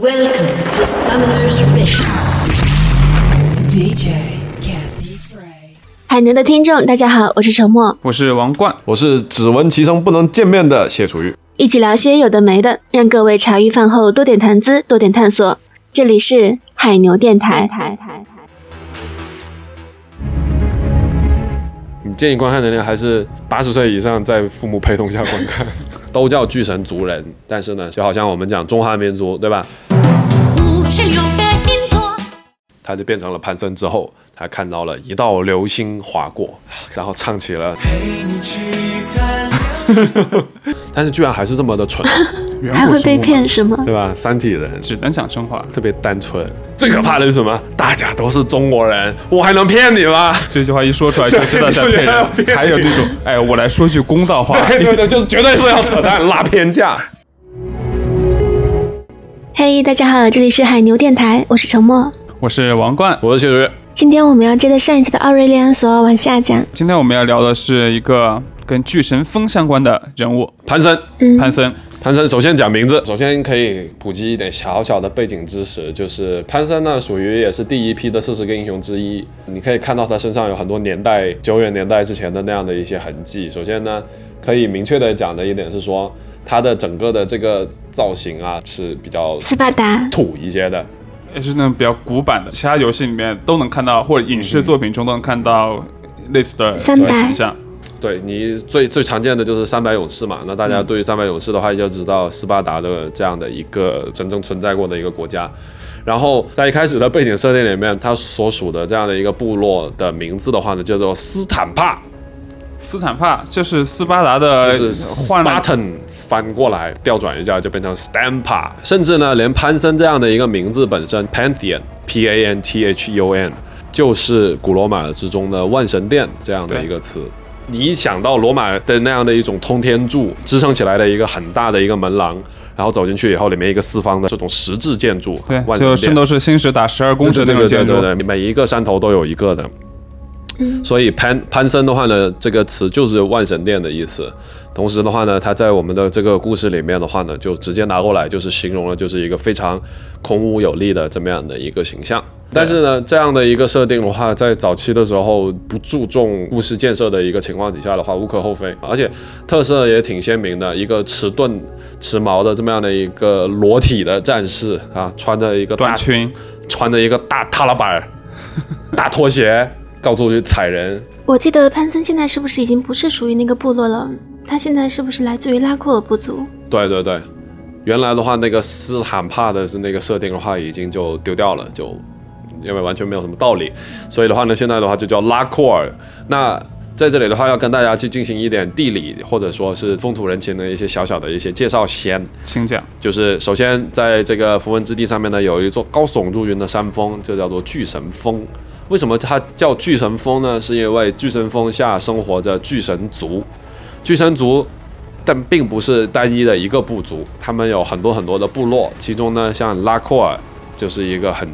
Welcome to Summoner's Rift. DJ Kathy Frey. 海牛的听众，大家好，我是沉默，我是王冠，我是只闻其声不能见面的谢楚玉。一起聊些有的没的，让各位茶余饭后多点谈资，多点探索。这里是海牛电台。你建议观看年龄还是八十岁以上，在父母陪同下观看。都叫巨神族人，但是呢，就好像我们讲中华民族，对吧？五十六个星座。他就变成了潘森之后，他看到了一道流星划过，然后唱起了。但是居然还是这么的蠢，还会被骗是吗？对吧？三体人只能讲真话。特别单纯，最可怕的是什么？大家都是中国人，我还能骗你吗？这句话一说出来就知道在骗人。还有那种，哎，我来说句公道话，对对对，就是绝对是要扯淡、拉偏架。嘿大家好，这里是海牛电台，我是沉默。我是王冠。我是谢楚玉，今天我们要接着上一期的奥瑞利安索往下讲。今天我们要聊的是一个跟巨神峰相关的人物潘森。嗯，潘森。潘森首先讲名字，首先可以普及一点小小的背景知识，就是潘森呢属于也是第一批的四十个英雄之一。你可以看到他身上有很多年代久远年代之前的那样的一些痕迹。首先呢，可以明确的讲的一点是说，他的整个的这个造型啊是比较斯巴达，土一些的。也是那种比较古板的，其他游戏里面都能看到，或者影视作品中都能看到类似的形象。对你最最常见的就是三百勇士嘛，那大家对于三百勇士的话，就知道斯巴达的这样的一个真正存在过的一个国家。然后在一开始的背景设定里面，他所属的这样的一个部落的名字的话呢，叫做斯坦帕，斯坦帕就是斯巴达的就是 Spartan 翻过来调转一下就变成 Stampa，甚至呢，连潘森这样的一个名字本身 Pantheon P A N T H E O N 就是古罗马之中的万神殿这样的一个词。你一想到罗马的那样的一种通天柱支撑起来的一个很大的一个门廊，然后走进去以后，里面一个四方的这种石质建筑，对，就圣斗士星矢打十二公尺对对那种建筑对对对，对，每一个山头都有一个的。所以潘潘森的话呢，这个词就是万神殿的意思。同时的话呢，它在我们的这个故事里面的话呢，就直接拿过来就是形容了，就是一个非常孔武有力的这么样的一个形象。但是呢，这样的一个设定的话，在早期的时候不注重故事建设的一个情况底下的话，无可厚非。而且特色也挺鲜明的，一个迟钝、迟毛的这么样的一个裸体的战士啊，穿着一个短裙，穿着一个大踏拉板儿、大拖鞋，到处去踩人。我记得潘森现在是不是已经不是属于那个部落了？他现在是不是来自于拉库尔部族？对对对，原来的话，那个斯坦帕的是那个设定的话，已经就丢掉了，就因为完全没有什么道理。所以的话呢，现在的话就叫拉库尔。那在这里的话，要跟大家去进行一点地理或者说是风土人情的一些小小的一些介绍先。请讲。就是首先在这个符文之地上面呢，有一座高耸入云的山峰，就叫做巨神峰。为什么它叫巨神峰呢？是因为巨神峰下生活着巨神族，巨神族，但并不是单一的一个部族，他们有很多很多的部落，其中呢，像拉库尔就是一个很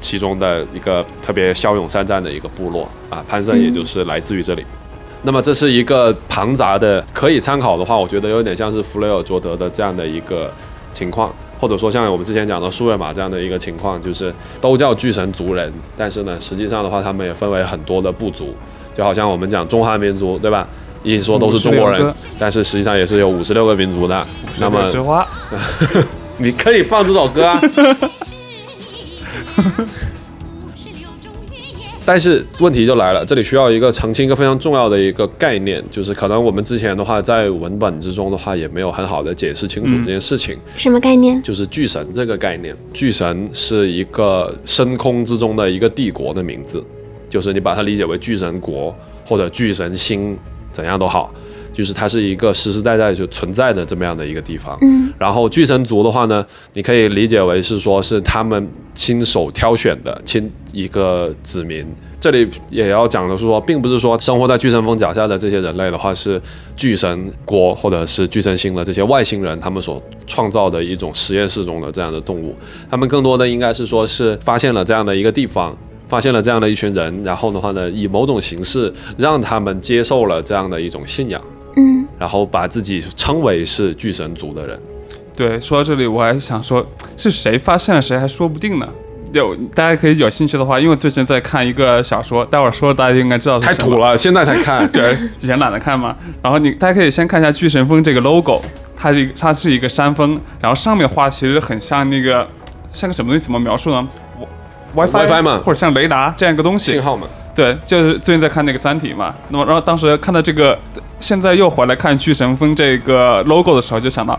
其中的一个特别骁勇善战的一个部落啊，潘森也就是来自于这里。那么这是一个庞杂的，可以参考的话，我觉得有点像是弗雷尔卓德的这样的一个情况，或者说像我们之前讲的苏瑞玛这样的一个情况，就是都叫巨神族人，但是呢，实际上的话，他们也分为很多的部族，就好像我们讲中华民族，对吧？一说都是中国人，但是实际上也是有五十六个民族的。那么你可以放这首歌啊，但是问题就来了，这里需要一个澄清一个非常重要的一个概念，就是可能我们之前的话在文本之中的话也没有很好的解释清楚这件事情，什么概念？就是巨神这个概念。巨神是一个深空之中的一个帝国的名字，就是你把它理解为巨神国或者巨神星怎样都好，就是它是一个实实在在就存在的这么样的一个地方。嗯，然后巨神族的话呢，你可以理解为是说是他们亲手挑选的亲一个子民。这里也要讲的是说，并不是说生活在巨神峰脚下的这些人类的话是巨神国或者是巨神星的这些外星人他们所创造的一种实验室中的这样的动物，他们更多的应该是说是发现了这样的一个地方。发现了这样的一群人，然后的话呢，以某种形式让他们接受了这样的一种信仰，嗯，然后把自己称为是巨神族的人。对，说到这里，我还想说，是谁发现了谁还说不定呢。有大家可以有兴趣的话，因为最近在看一个小说，待会儿说大家应该知道是什么太土。了，现在才看。对，以前懒得看嘛。然后你大家可以先看一下巨神峰这个 logo，它是一个它是一个山峰，然后上面画其实很像那个像个什么东西，怎么描述呢？WiFi WiFi 嘛或者像雷达这样一个东西信。号嘛，对，就是最近在看那个《三体》嘛。那么，然后当时看到这个，现在又回来看巨神峰这个 logo 的时候，就想到，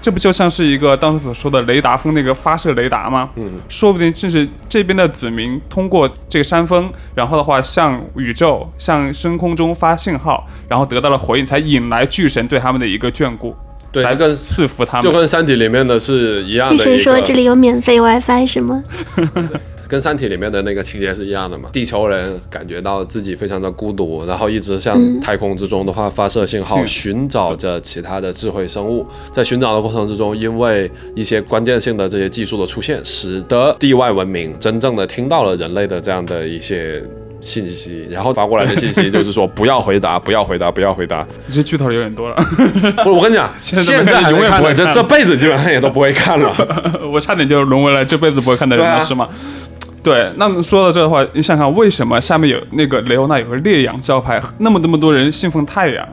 这不就像是一个当时所说的雷达峰那个发射雷达吗？嗯，说不定正是这边的子民通过这个山峰，然后的话向宇宙、向深空中发信号，然后得到了回应，才引来巨神对他们的一个眷顾，对，来就跟赐福他们。就跟《三体》里面的是一样的巨。神说这里有免费 WiFi 是吗？跟《三体》里面的那个情节是一样的嘛？地球人感觉到自己非常的孤独，然后一直向太空之中的话发射信号，是寻找着其他的智慧生物。在寻找的过程之中，因为一些关键性的这些技术的出现，使得地外文明真正的听到了人类的这样的一些。信息，然后发过来的信息就是说不要回答，不要回答，不要回答。你这剧透有点多了，不，我跟你讲，现在永远不会这这辈子基本上也都不会看了。我差点就沦为了这辈子不会看的人了，是吗？对，那说到这的话，你想想，为什么下面有那个雷欧娜有个烈阳招牌，那么那么多人信奉太阳？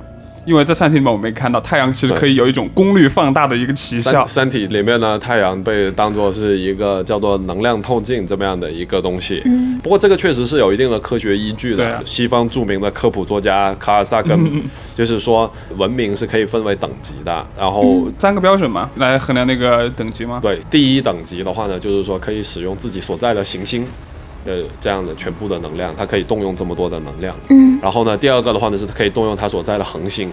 因为在《三体》里面我们看到，太阳其实可以有一种功率放大的一个奇效三。三体里面呢，太阳被当做是一个叫做能量透镜这么样的一个东西。嗯，不过这个确实是有一定的科学依据的。西方著名的科普作家卡尔萨根 就是说，文明是可以分为等级的。然后，三个标准嘛，来衡量那个等级吗？对第一等级的话呢，就是说可以使用自己所在的行星的这样的全部的能量，它可以动用这么多的能量。嗯，然后呢，第二个的话呢是可以动用它所在的恒星，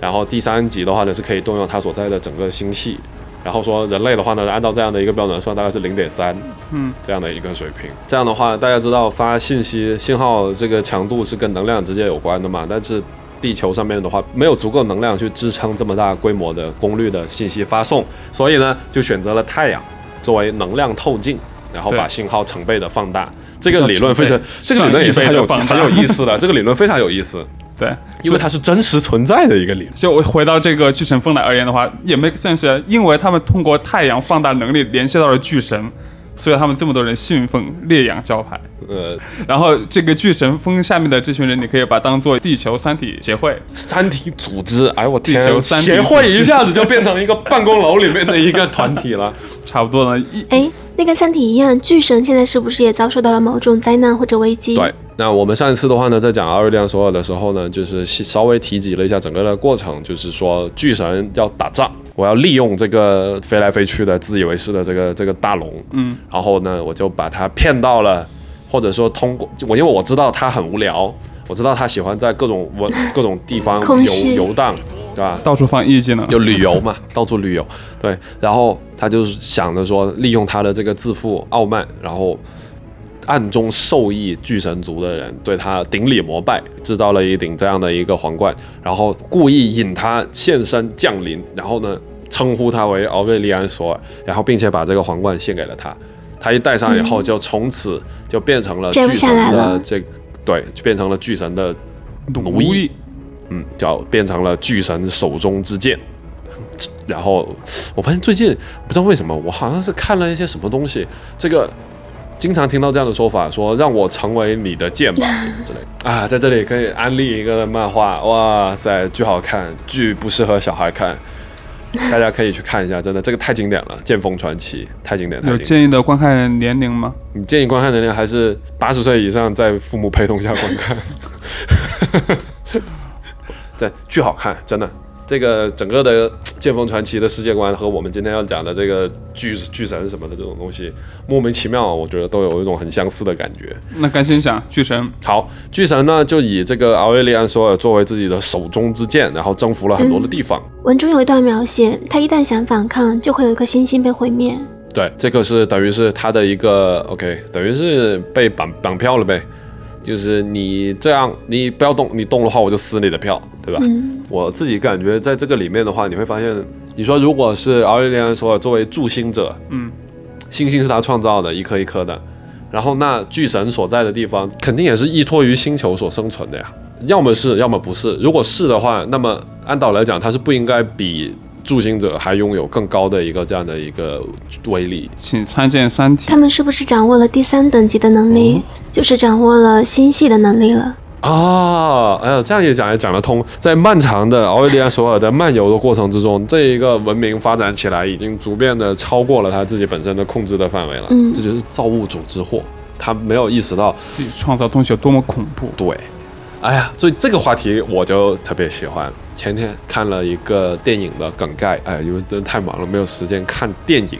然后第三级的话呢是可以动用它所在的整个星系，然后说人类的话呢，按照这样的一个标准算，大概是零点三，嗯，这样的一个水平。这样的话，大家知道发信息信号这个强度是跟能量直接有关的嘛？但是地球上面的话，没有足够能量去支撑这么大规模的功率的信息发送，所以呢，就选择了太阳作为能量透镜。然后把信号成倍的放大，这个理论非常，这个理论也是很有很有意思的，这个理论非常有意思。对，因为它是真实存在的一个理论。就我回到这个巨神峰来而言的话，也 make sense，啊因为他们通过太阳放大能力联系到了巨神，所以他们这么多人信奉烈阳教派。呃，然后这个巨神峰下面的这群人，你可以把它当做地球三体协会。三体组织，哎我天地球，三体协会一下子就变成一个办公楼里面的一个团体了。差不多呢，一哎，那跟三体一样，巨神现在是不是也遭受到了某种灾难或者危机？对，那我们上一次的话呢，在讲奥瑞利安索尔的时候呢，就是稍微提及了一下整个的过程，就是说巨神要打仗，我要利用这个飞来飞去的自以为是的这个这个大龙，嗯，然后呢，我就把他骗到了，或者说通过我，因为我知道他很无聊，我知道他喜欢在各种文 各种地方游游荡，对吧？到处放艺技能。就旅游嘛，到处旅游，对，然后他就是想着说，利用他的这个自负傲慢，然后暗中授意巨神族的人对他顶礼膜拜，制造了一顶这样的一个皇冠，然后故意引他现身降临，然后呢称呼他为奥瑞利安索尔，然后并且把这个皇冠献给了他，他一戴上以后，就从此就变成了巨神的这个，对，就变成了巨神的奴役，嗯，叫变成了巨神手中之剑。然后我发现最近不知道为什么，我好像是看了一些什么东西，这个经常听到这样的说法，说让我成为你的剑吧，什么之类啊。在这里可以安利一个漫画，哇塞，巨好看，巨不适合小孩看，大家可以去看一下，真的这个太经典了，《剑锋传奇》太经典，太有经典。建议的观看年龄吗？你建议观看年龄还是八十岁以上，在父母陪同下观看。对，巨好看，真的。这个整个的 《剑锋传奇》的世界观和我们今天要讲的这个巨巨神什么的这种东西，莫名其妙，我觉得都有一种很相似的感觉。那赶紧讲巨神，好，巨神呢就以这个奥瑞利安索尔作为自己的手中之剑，然后征服了很多的地方。文中有一段描写，他一旦想反抗，就会有一颗星星被毁灭。对，这个是等于是他的一个 OK，等于是被绑绑票了呗。就是你这样，你不要动，你动的话我就撕你的票，对吧？嗯，我自己感觉在这个里面的话，你会发现，你说如果是奥瑞利安索尔作为助星者，嗯，星星是他创造的，一颗一颗的，然后那巨神所在的地方肯定也是依托于星球所生存的呀，要么是，要么不是。如果是的话，那么按道理来讲，它是不应该比助行者还拥有更高的一个这样的一个威力。请参见《三体他》。们是不是掌握了第三等级的能力？就是掌握了星系的能力了。啊，哎呀，这样也讲也讲得通。在漫长的奥维利安索尔的漫游的过程之中，这一个文明发展起来，已经逐渐的超过了他自己本身的控制的范围了。嗯这就是造物主之祸，他没有意识到自己创造东西有多么恐怖。对，哎呀，所以这个话题我就特别喜欢。前天看了一个电影的梗概，哎，因为真的太忙了，没有时间看电影，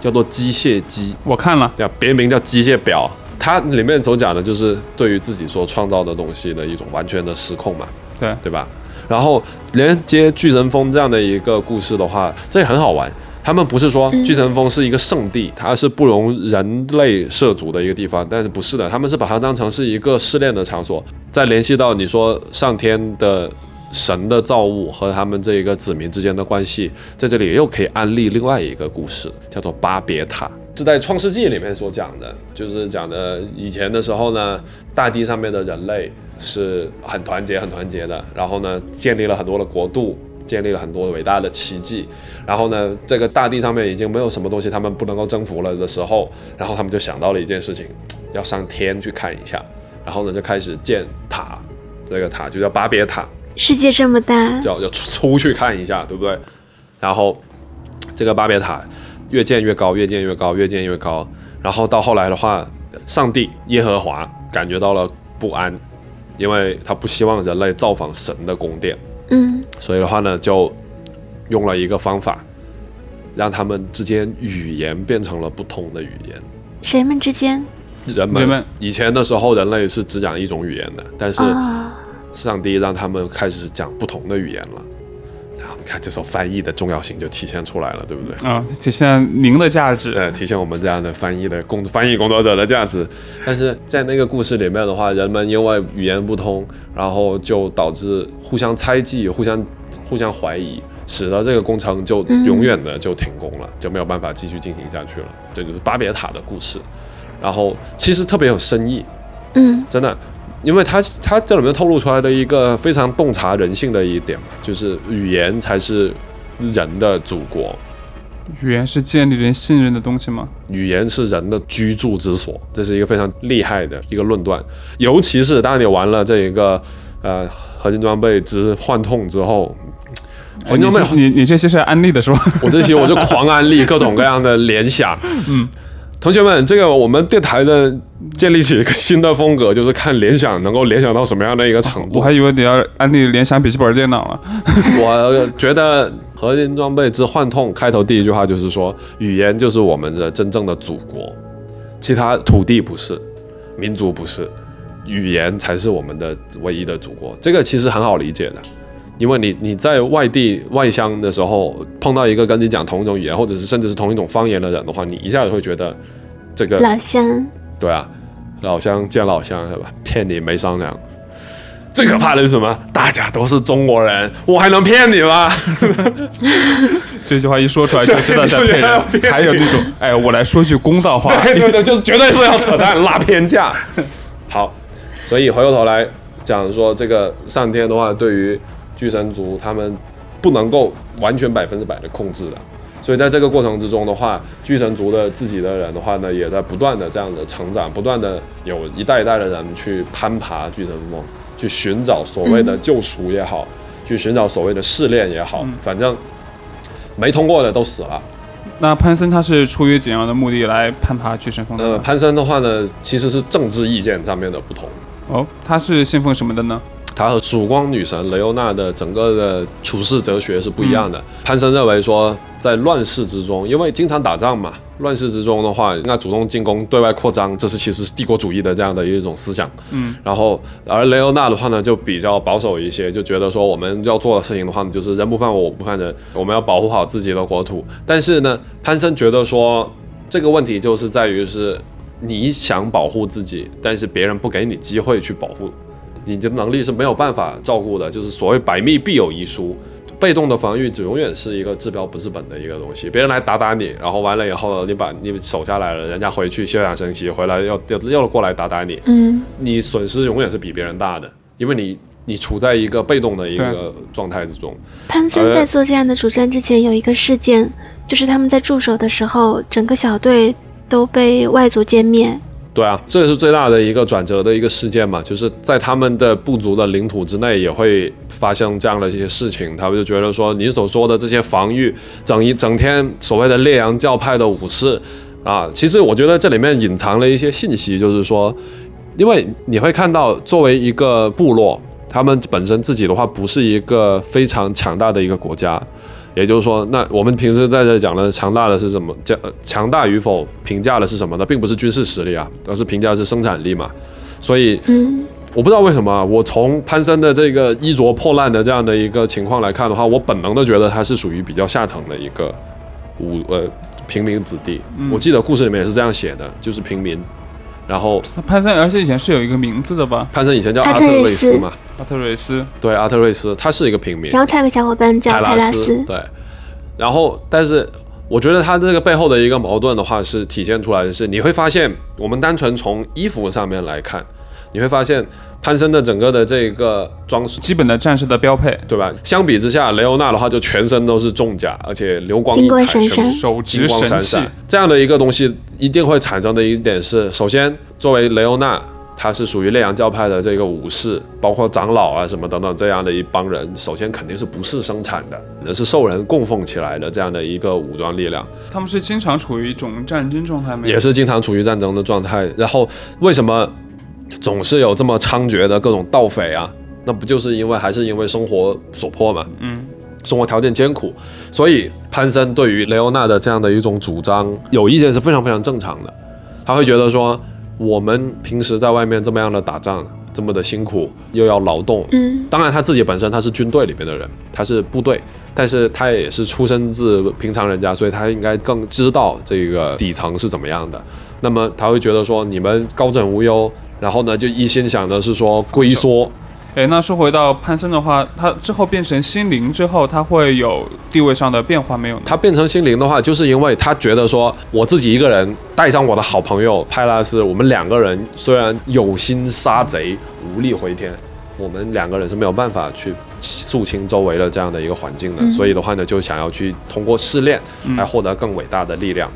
叫做《机械姬》，我看了，叫？别名叫机械表。它里面所讲的就是对于自己所创造的东西的一种完全的失控嘛，对，对吧？然后连接巨人峰这样的一个故事的话，这也很好玩。他们不是说巨神峰是一个圣地，它是不容人类涉足的一个地方，但是不是的，他们是把它当成是一个试炼的场所。再联系到你说上天的神的造物和他们这一个子民之间的关系，在这里又可以安利另外一个故事，叫做巴别塔。是在《创世纪》里面所讲的，就是讲的以前的时候呢，大地上面的人类是很团结、很团结的，然后呢，建立了很多的国度，建立了很多伟大的奇迹，然后呢，这个大地上面已经没有什么东西他们不能够征服了的时候，然后他们就想到了一件事情，要上天去看一下，然后呢，就开始建塔，这个塔就叫巴别塔，世界这么大，就要出出去看一下，对不对？然后这个巴别塔越建越高，越建越高，越建越高。然后到后来的话，上帝耶和华感觉到了不安，因为他不希望人类造访神的宫殿，嗯所以的话呢，就用了一个方法，让他们之间语言变成了不同的语言。谁们之间人们人们以前的时候，人类是只讲一种语言的，但是啊？上帝让他们开始讲不同的语言了。你看，这时候翻译的重要性就体现出来了，对不对？啊，体现您的价值。呃，体现我们这样的翻译的工翻译工作者的价值。但是在那个故事里面的话，人们因为语言不通，然后就导致互相猜忌、互相互相怀疑，使得这个工程就嗯永远的就停工了，就没有办法继续进行下去了。这就是巴别塔的故事。然后其实特别有深意，嗯真的，因为他他这里面透露出来的一个非常洞察人性的一点嘛，就是语言才是人的祖国，语言是建立人信任的东西吗？语言是人的居住之所，这是一个非常厉害的一个论断。尤其是当你玩了这一个呃合金装备之幻痛之后，哎你合金装备这你你这些是安利的是吧？我这些我就狂安利 各种各样的联想。嗯，同学们，这个我们电台的建立起一个新的风格，就是看联想能够联想到什么样的一个程度。我还以为你要安利联想笔记本电脑了。我觉得《核心装备之幻痛》开头第一句话就是说，语言就是我们的真正的祖国，其他土地不是，民族不是，语言才是我们的唯一的祖国。这个其实很好理解的，因为你你在外地外乡的时候碰到一个跟你讲同一种语言，或者是甚至是同一种方言的人的话，你一下子会觉得这个老乡，对啊，老乡见老乡是吧？骗你没商量。最可怕的是什么？大家都是中国人，我还能骗你吗？这句话一说出来就知道在骗人。还有那种，哎，我来说句公道话，对对对，就是绝对是要扯淡、拉偏架。好，所以回过头来讲说，这个上天的话，对于巨神族他们不能够完全百分之百的控制的。所以在这个过程之中的话，巨神族的自己的人的话呢，也在不断的这样的成长，不断的有一代一代的人去攀爬巨神峰，去寻找所谓的救赎也好，去寻找所谓的试炼也好，反正没通过的都死了。那潘森他是出于怎样的目的来攀爬巨神峰的呃，潘森的话呢，其实是政治意见上面的不同。哦，他是信奉什么的呢？他和曙光女神雷欧娜的整个的处世哲学是不一样的。潘森认为说，在乱世之中，因为经常打仗嘛，乱世之中的话，那主动进攻、对外扩张，这是其实是帝国主义的这样的一种思想。嗯，然后而雷欧娜的话呢，就比较保守一些，就觉得说我们要做的事情的话呢，就是人不犯我，我不犯人，我们要保护好自己的国土。但是呢，潘森觉得说这个问题就是在于是你想保护自己，但是别人不给你机会去保护。你的能力是没有办法照顾的，就是所谓百密必有一疏，被动的防御只永远是一个治标不治本的一个东西。别人来打打你，然后完了以后，你把你守下来了，人家回去休养生息，回来又又又过来打打你，嗯你损失永远是比别人大的，因为你你处在一个被动的一个状态之中。潘森在做这样的主战之前，有一个事件，就是他们在驻守的时候，整个小队都被外族歼灭。对啊，这是最大的一个转折的一个事件嘛，就是在他们的部族的领土之内也会发生这样的一些事情，他们就觉得说你所说的这些防御，整一整天所谓的烈阳教派的武士啊，其实我觉得这里面隐藏了一些信息，就是说，因为你会看到作为一个部落，他们本身自己的话不是一个非常强大的一个国家。也就是说，那我们平时在这讲的强大的是什么？强强大与否评价的是什么呢？并不是军事实力啊，而是评价是生产力嘛。所以，嗯，我不知道为什么，我从潘森的这个衣着破烂的这样的一个情况来看的话，我本能的觉得他是属于比较下层的一个武呃平民子弟。我记得故事里面也是这样写的，就是平民。然后潘森，而且以前是有一个名字的吧？潘森以前叫阿特瑞斯嘛，阿特瑞斯。对，阿特瑞斯，他是一个平民。然后他有个小伙伴叫泰拉斯。对。然后，但是我觉得他这个背后的一个矛盾的话，是体现出来的是，你会发现，我们单纯从衣服上面来看，你会发现潘森的整个的这个装束，基本的战士的标配，对吧？相比之下，雷欧娜的话就全身都是重甲，而且流光溢彩，手金光闪闪，这样的一个东西一定会产生的一点是，首先作为雷欧娜。他是属于烈阳教派的这个武士，包括长老啊什么等等这样的一帮人，首先肯定是不是生产的，那是受人供奉起来的这样的一个武装力量。他们是经常处于一种战争状态吗？也是经常处于战争的状态。然后为什么总是有这么猖獗的各种盗匪啊？那不就是因为还是因为生活所迫嘛？嗯，生活条件艰苦，所以潘森对于雷欧娜的这样的一种主张有意见是非常非常正常的。他会觉得说。我们平时在外面这么样的打仗，这么的辛苦，又要劳动。嗯，当然他自己本身他是军队里面的人，他是部队，但是他也是出身自平常人家，所以他应该更知道这个底层是怎么样的。那么他会觉得说，你们高枕无忧，然后呢就一心想的是说龟缩。哎，那说回到潘森的话，他之后变成心灵之后，他会有地位上的变化没有？他变成心灵的话，就是因为他觉得说，我自己一个人带上我的好朋友派拉斯，我们两个人虽然有心杀贼，无力回天，我们两个人是没有办法去肃清周围的这样的一个环境的，所以的话呢，就想要去通过试炼来获得更伟大的力量。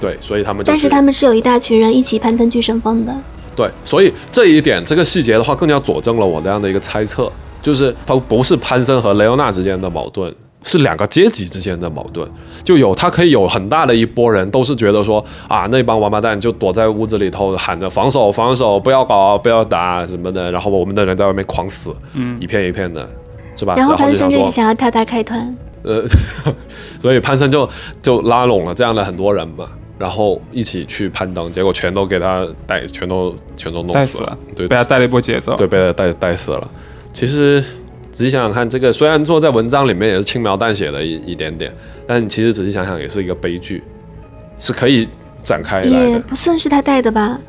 对，所以他们。但是他们是有一大群人一起攀登巨神峰的。对，所以这一点，这个细节的话，更加佐证了我这样的一个猜测，就是他不是潘森和雷欧娜之间的矛盾，是两个阶级之间的矛盾。就有他可以有很大的一波人，都是觉得说啊，那帮王八蛋就躲在屋子里头喊着防守防守，不要搞不要打什么的，然后我们的人在外面狂死，嗯，一片一片的，是吧？然后潘森就想要跳大开团，呃，所以潘森就就拉拢了这样的很多人嘛。然后一起去攀登，结果全都给他带，全都全都弄死了，对，被他带了一波节奏，对，被他带带死了。其实仔细想想看，这个虽然说在文章里面也是轻描淡写的一一点点，但其实仔细想想也是一个悲剧，是可以展开来的。也不算是他带的吧，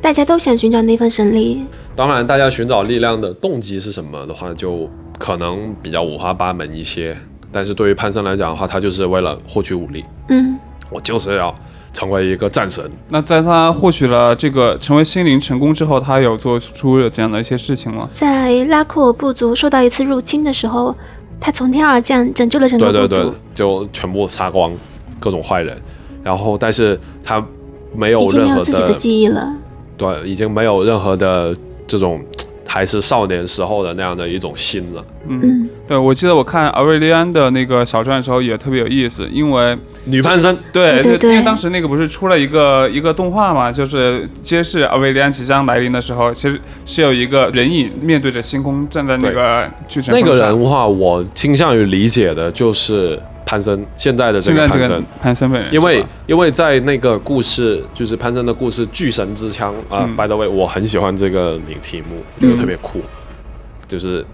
大家都想寻找那份神力。当然，大家寻找力量的动机是什么的话，就可能比较五花八门一些。但是对于潘森来讲的话，他就是为了获取武力。嗯，我就是要。成为一个战神。那在他获取了这个成为心灵成功之后，他有做出了这样的一些事情吗？在拉库尔部族受到一次入侵的时候，他从天而降，拯救了整个部族。对对对，就全部杀光各种坏人。然后，但是他没有任何的记忆了。对，已经没有任何的这种。还是少年时候的那样的一种心了。嗯，对，我记得我看奥瑞利安的那个小传的时候也特别有意思，因为女潘森，对对对，因为当时那个不是出了一个一个动画嘛，就是揭示奥瑞利安即将来临的时候，其实是有一个人影面对着星空站在那个巨神那个人物话，我倾向于理解的就是。潘森现在的这个潘森，潘森本人，因为因为在那个故事，就是潘森的故事《巨神之枪》啊，by the way，我很喜欢这个名题目，觉得特别酷，就是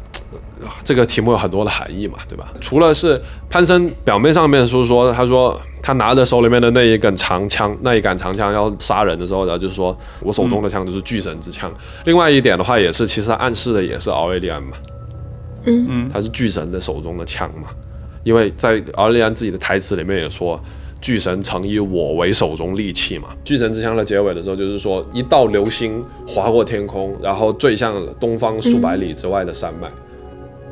这个题目有很多的含义嘛，对吧？除了是潘森表面上面说说，他说他拿着手里面的那一根长枪，那一杆长枪要杀人的时候，然后就是说我手中的枪就是巨神之枪。另外一点的话，也是其实暗示的也是奥瑞利安嘛，嗯。嗯，他是巨神的手中的枪嘛。因为在奥利安自己的台词里面也说，巨神曾以我为手中利器嘛。巨神之枪的结尾的时候，就是说一道流星划过天空，然后坠向东方数百里之外的山脉。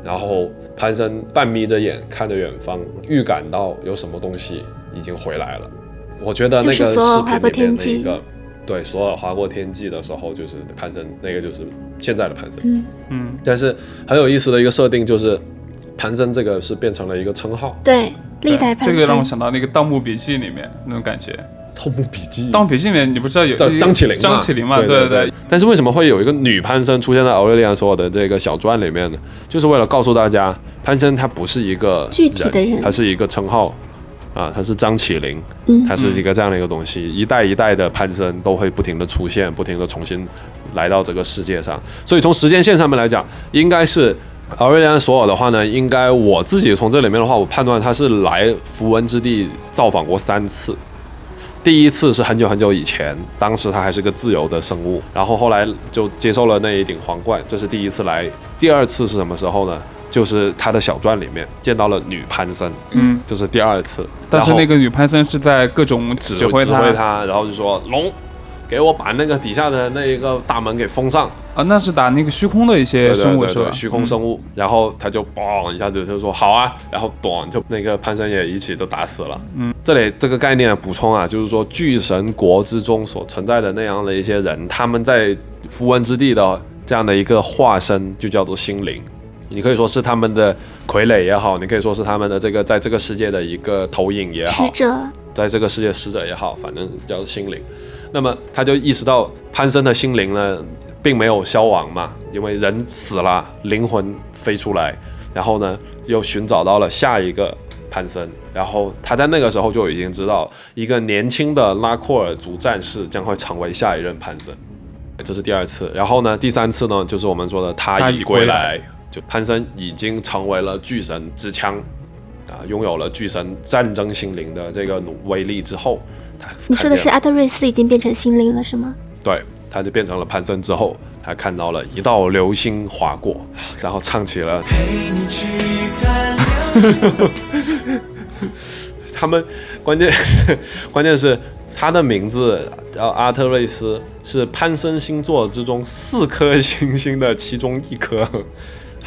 然后潘森半眯着眼看着远方，预感到有什么东西已经回来了。我觉得那个视频里面那一个，对，索尔划过天际的时候，就是潘森，那个就是现在的潘森。嗯嗯，但是很有意思的一个设定就是，潘森这个是变成了一个称号，对，历代潘这个让我。想到那个《盗墓笔记》里面那种感觉，《盗墓笔记《盗墓笔记》里面你不知道有叫张起灵嘛，张起灵嘛？对对对。但是为什么会有一个女潘森出现在奥瑞利安所有的这个小传里面呢？就是为了告诉大家，潘森他不是一个具体的人他是一个称号啊，他是张起灵，嗯他是一个这样的一个东西，一代一代的潘森都会不停的出现，不停的重新来到这个世界上。所以从时间线上面来讲，应该是奥瑞利安索尔的话呢，应该我自己从这里面的话，我判断他是来符文之地造访过三次。第一次是很久很久以前，当时他还是个自由的生物，然后后来就接受了那一顶皇冠，这是第一次来。第二次是什么时候呢？就是他的小传里面见到了女潘森，嗯，这是第二次。但是那个女潘森是在各种指挥他指挥他，然后就说龙，给我把那个底下的那一个大门给封上。啊，那是打那个虚空的一些生物是吧？对对，虚空生物。然后他就嘣一下子就说好啊，然后咚就那个潘森也一起都打死了。嗯，这里这个概念的补充啊，就是说巨神国之中所存在的那样的一些人，他们在符文之地的这样的一个化身，就叫做心灵。你可以说是他们的傀儡也好，你可以说是他们的这个在这个世界的一个投影也好使，者，在这个世界使者也好，反正叫做心灵。那么他就意识到潘森的心灵呢，并没有消亡嘛，因为人死了，灵魂飞出来，然后呢又寻找到了下一个潘森，然后他在那个时候就已经知道，一个年轻的拉库尔族战士将会成为下一任潘森。这是第二次，然后呢，第三次呢，就是我们说的他已归来，就潘森已经成为了巨神之枪，啊，拥有了巨神战争心灵的这个努威力之后，他你说的是阿特瑞斯已经变成心灵了是吗？对，他就变成了潘森之后，他看到了一道流星划过，然后唱起了。他们关键关键是他的名字叫阿特瑞斯，是潘森星座之中四颗星星的其中一颗，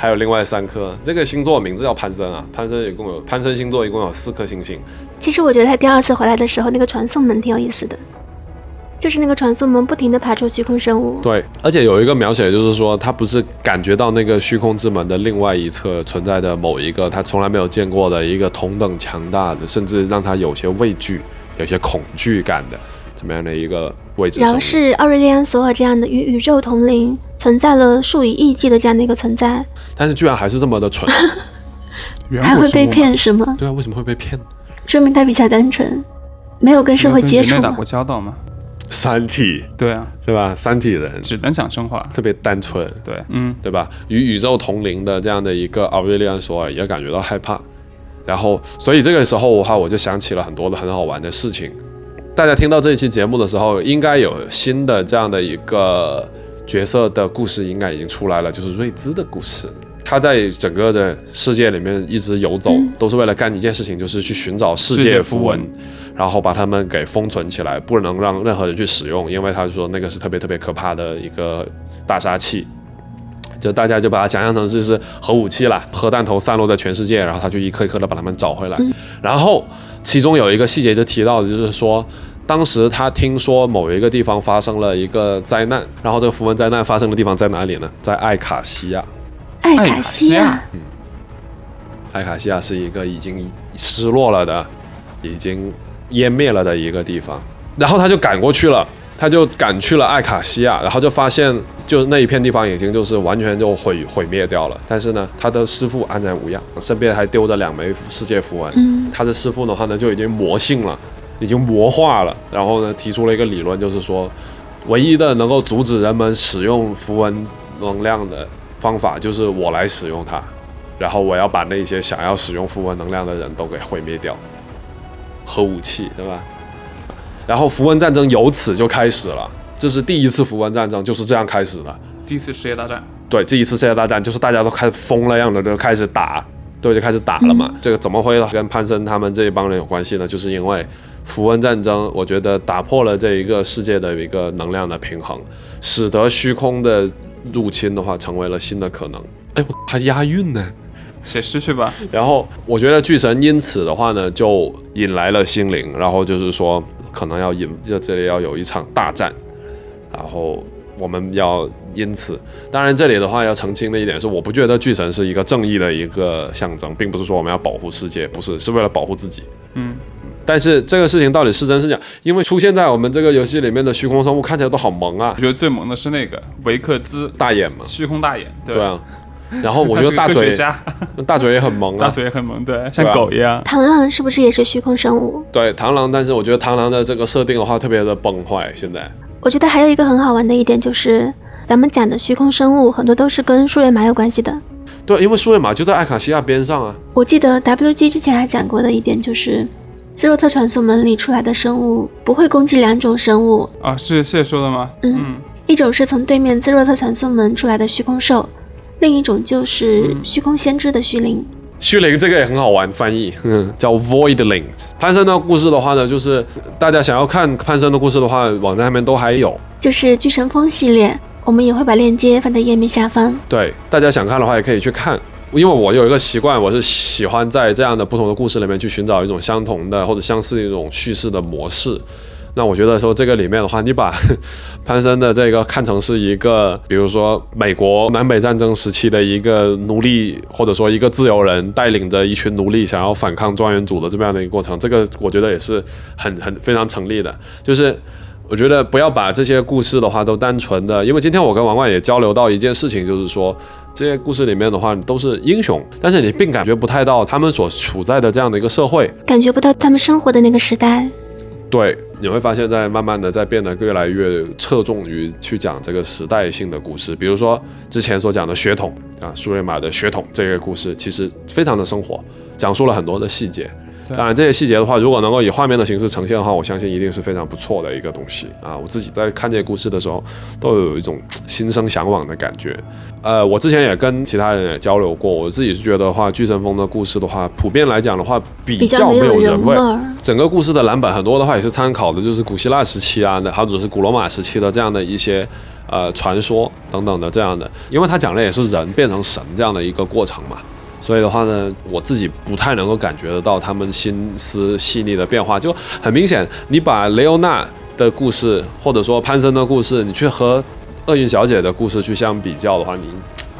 还有另外三颗。这个星座名字叫潘森啊，潘森一共有潘森星座一共有四颗星星。其实我觉得他第二次回来的时候，那个传送门挺有意思的，就是那个传送门不停的爬出虚空生物。对，而且有一个描写，就是说他不是感觉到那个虚空之门的另外一侧存在的某一个他从来没有见过的一个同等强大的，甚至让他有些畏惧、有些恐惧感的这么样的一个位置。然后是奥瑞利安索尔这样的与宇宙同龄、存在了数以亿计的这样的一个存在，但是居然还是这么的蠢。远还会被骗是吗？对啊，为什么会被骗？说明他比较单纯，没有跟社会接触打过。交道吗？三体对啊，对吧？三体人只能讲真话。特别单纯，对，嗯，对吧？与宇宙同龄的这样的一个奥瑞利安索尔也感觉到害怕，然后所以这个时候的话，我就想起了很多的很好玩的事情。大家听到这一期节目的时候，应该有新的这样的一个角色的故事，应该已经出来了，就是瑞兹的故事。他在整个的世界里面一直游走，都是为了干一件事情，就是去寻找世世界界符文然后把它们给封存起来，不能让任何人去使用，因为他说那个是特别特别可怕的一个大杀器。就大家就把它想象成就是核武器啦，核弹头散落在全世界，然后他就一颗一颗的把它们找回来。然后其中有一个细节就提到的就是说，当时他听说某一个地方发生了一个灾难，然后这个符文灾难发生的地方在哪里呢？在艾卡西亚。艾艾卡卡西亚嗯，艾卡西亚是一个已经失落了的、已经湮灭了的一个地方。然后他就赶过去了，他就赶去了艾卡西亚，然后就发现，就那一片地方已经就是完全就毁毁灭掉了。但是呢，他的师傅安然无恙，身边还丢着两枚世界符文。嗯，他的师傅的话呢，就已经魔性了，已经魔化了。然后呢，提出了一个理论，就是说，唯一的能够阻止人们使用符文能量的方法，就是我来使用它，然后我要把那些想要使用符文能量的人都给毁灭掉。核武器，对吧？然后符文战争由此就开始了，这是第一次符文战争，就是这样开始的。第一次世界大战，对，这一次世界大战就是大家都开始疯了样的就开始打，对，就开始打了嘛。这个怎么会跟潘森他们这一帮人有关系呢？就是因为符文战争，我觉得打破了这一个世界的一个能量的平衡，使得虚空的入侵的话成为了新的可能。哎，我还押韵呢。写诗去吧。然后我觉得巨神因此的话呢，就引来了心灵，然后就是说可能要引，就这里要有一场大战，然后我们要因此，当然这里的话要澄清的一点是，我不觉得巨神是一个正义的一个象征，并不是说我们要保护世界，不是，是为了保护自己。嗯，但是这个事情到底是真是假？因为出现在我们这个游戏里面的虚空生物看起来都好萌啊我，觉得最萌的是那个维克兹大眼嘛，虚空大眼，对对啊。然后我觉得 大嘴 大嘴也很萌啊大啊，嘴也很萌，对，像狗一样。螳螂是不是也是虚空生物？对螳螂，但是我觉得螳螂的这个设定的话特别的崩坏，现在。我觉得还有一个很好玩的一点就是，咱们讲的虚空生物很多都是跟树叶马有关系的。对，因为苏瑞玛就在艾卡西亚边上啊。我记得 WG 之前还讲过的一点就是，斯洛特传送门里出来的生物不会攻击两种生物，啊，是谢说的吗？嗯嗯，一种是从对面兹洛特传送门出来的虚空兽，另一种就是虚空先知的虚灵。虚灵这个也很好玩，翻译，嗯，叫 Voidlings。潘森的故事的话呢，就是大家想要看潘森的故事的话，网站上面都还有。就是巨神峰系列，我们也会把链接放在页面下方。对，大家想看的话也可以去看。因为我有一个习惯，我是喜欢在这样的不同的故事里面去寻找一种相同的或者相似的一种叙事的模式。那我觉得说这个里面的话，你把 潘森的这个看成是一个，比如说美国南北战争时期的一个奴隶，或者说一个自由人带领着一群奴隶想要反抗庄园主的这么样的一个过程，这个我觉得也是很很非常成立的。就是我觉得不要把这些故事的话都单纯的，因为今天我跟王冠也交流到一件事情，就是说这些故事里面的话都是英雄，但是你并感觉不太到他们所处在的这样的一个社会。感觉不到他们生活的那个时代。对，你会发现在慢慢的在变得越来越侧重于去讲这个时代性的故事，比如说之前所讲的血统啊，苏瑞玛的血统这个故事，其实非常的生活，讲述了很多的细节。对当然，这些细节的话，如果能够以画面的形式呈现的话，我相信一定是非常不错的一个东西啊！我自己在看这些故事的时候，都有一种心生向往的感觉。呃，我之前也跟其他人也交流过，我自己是觉得话，巨神峰的故事的话，普遍来讲的话，比比较较没没有人人味。整个故事的蓝本很多的话也是参考的，就是古希腊时期啊，或者是古罗马时期的这样的一些呃传说等等的这样的，因为他讲的也是人变成神这样的一个过程嘛，所以的话呢，我自己不太能够感觉得到他们心思细腻的变化，就很明显，你把雷欧娜的故事或者说潘森的故事，你去和厄运小姐的故事去相比较的话，你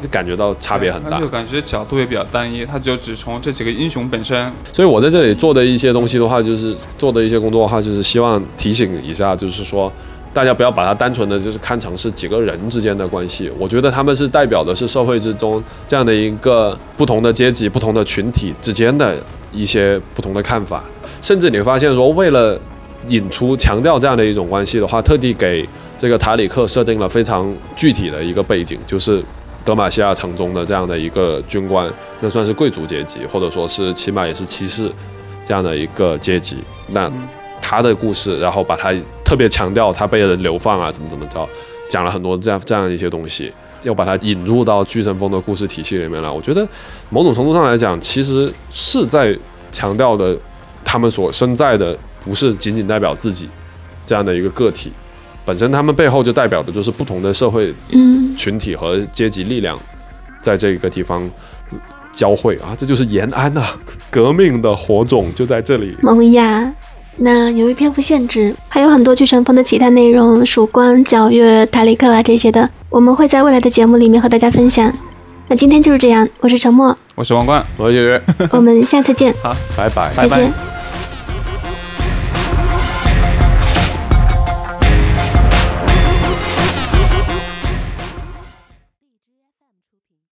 就感觉到差别很大就。感觉角度也比较单一，他就只从这几个英雄本身。所以我在这里做的一些东西的话，就是做的一些工作的话，就是希望提醒一下，就是说大家不要把它单纯的就是看成是几个人之间的关系。我觉得他们是代表的是社会之中这样的一个不同的阶级、不同的群体之间的一些不同的看法。甚至你会发现说，为了引出强调这样的一种关系的话，特地给这个塔里克设定了非常具体的一个背景，就是德玛西亚城中的这样的一个军官，那算是贵族阶级，或者说是起码也是骑士这样的一个阶级。那他的故事，然后把他特别强调他被人流放啊，怎么怎么着，讲了很多这样这样一些东西，又把它引入到巨神峰的故事体系里面来。我觉得某种程度上来讲，其实是在强调的他们所身在的不是仅仅代表自己这样的一个个体，本身他们背后就代表的就是不同的社会嗯，群体和阶级力量在这个地方交汇啊，这就是延安啊，革命的火种就在这里。萌芽。那由于篇幅限制，还有很多巨神峰的其他内容，曙光、皎月、塔里克啊这些的，我们会在未来的节目里面和大家分享。那今天就是这样，我是沉默，我是王冠，我是月月，我们下次见，好拜。拜拜再见。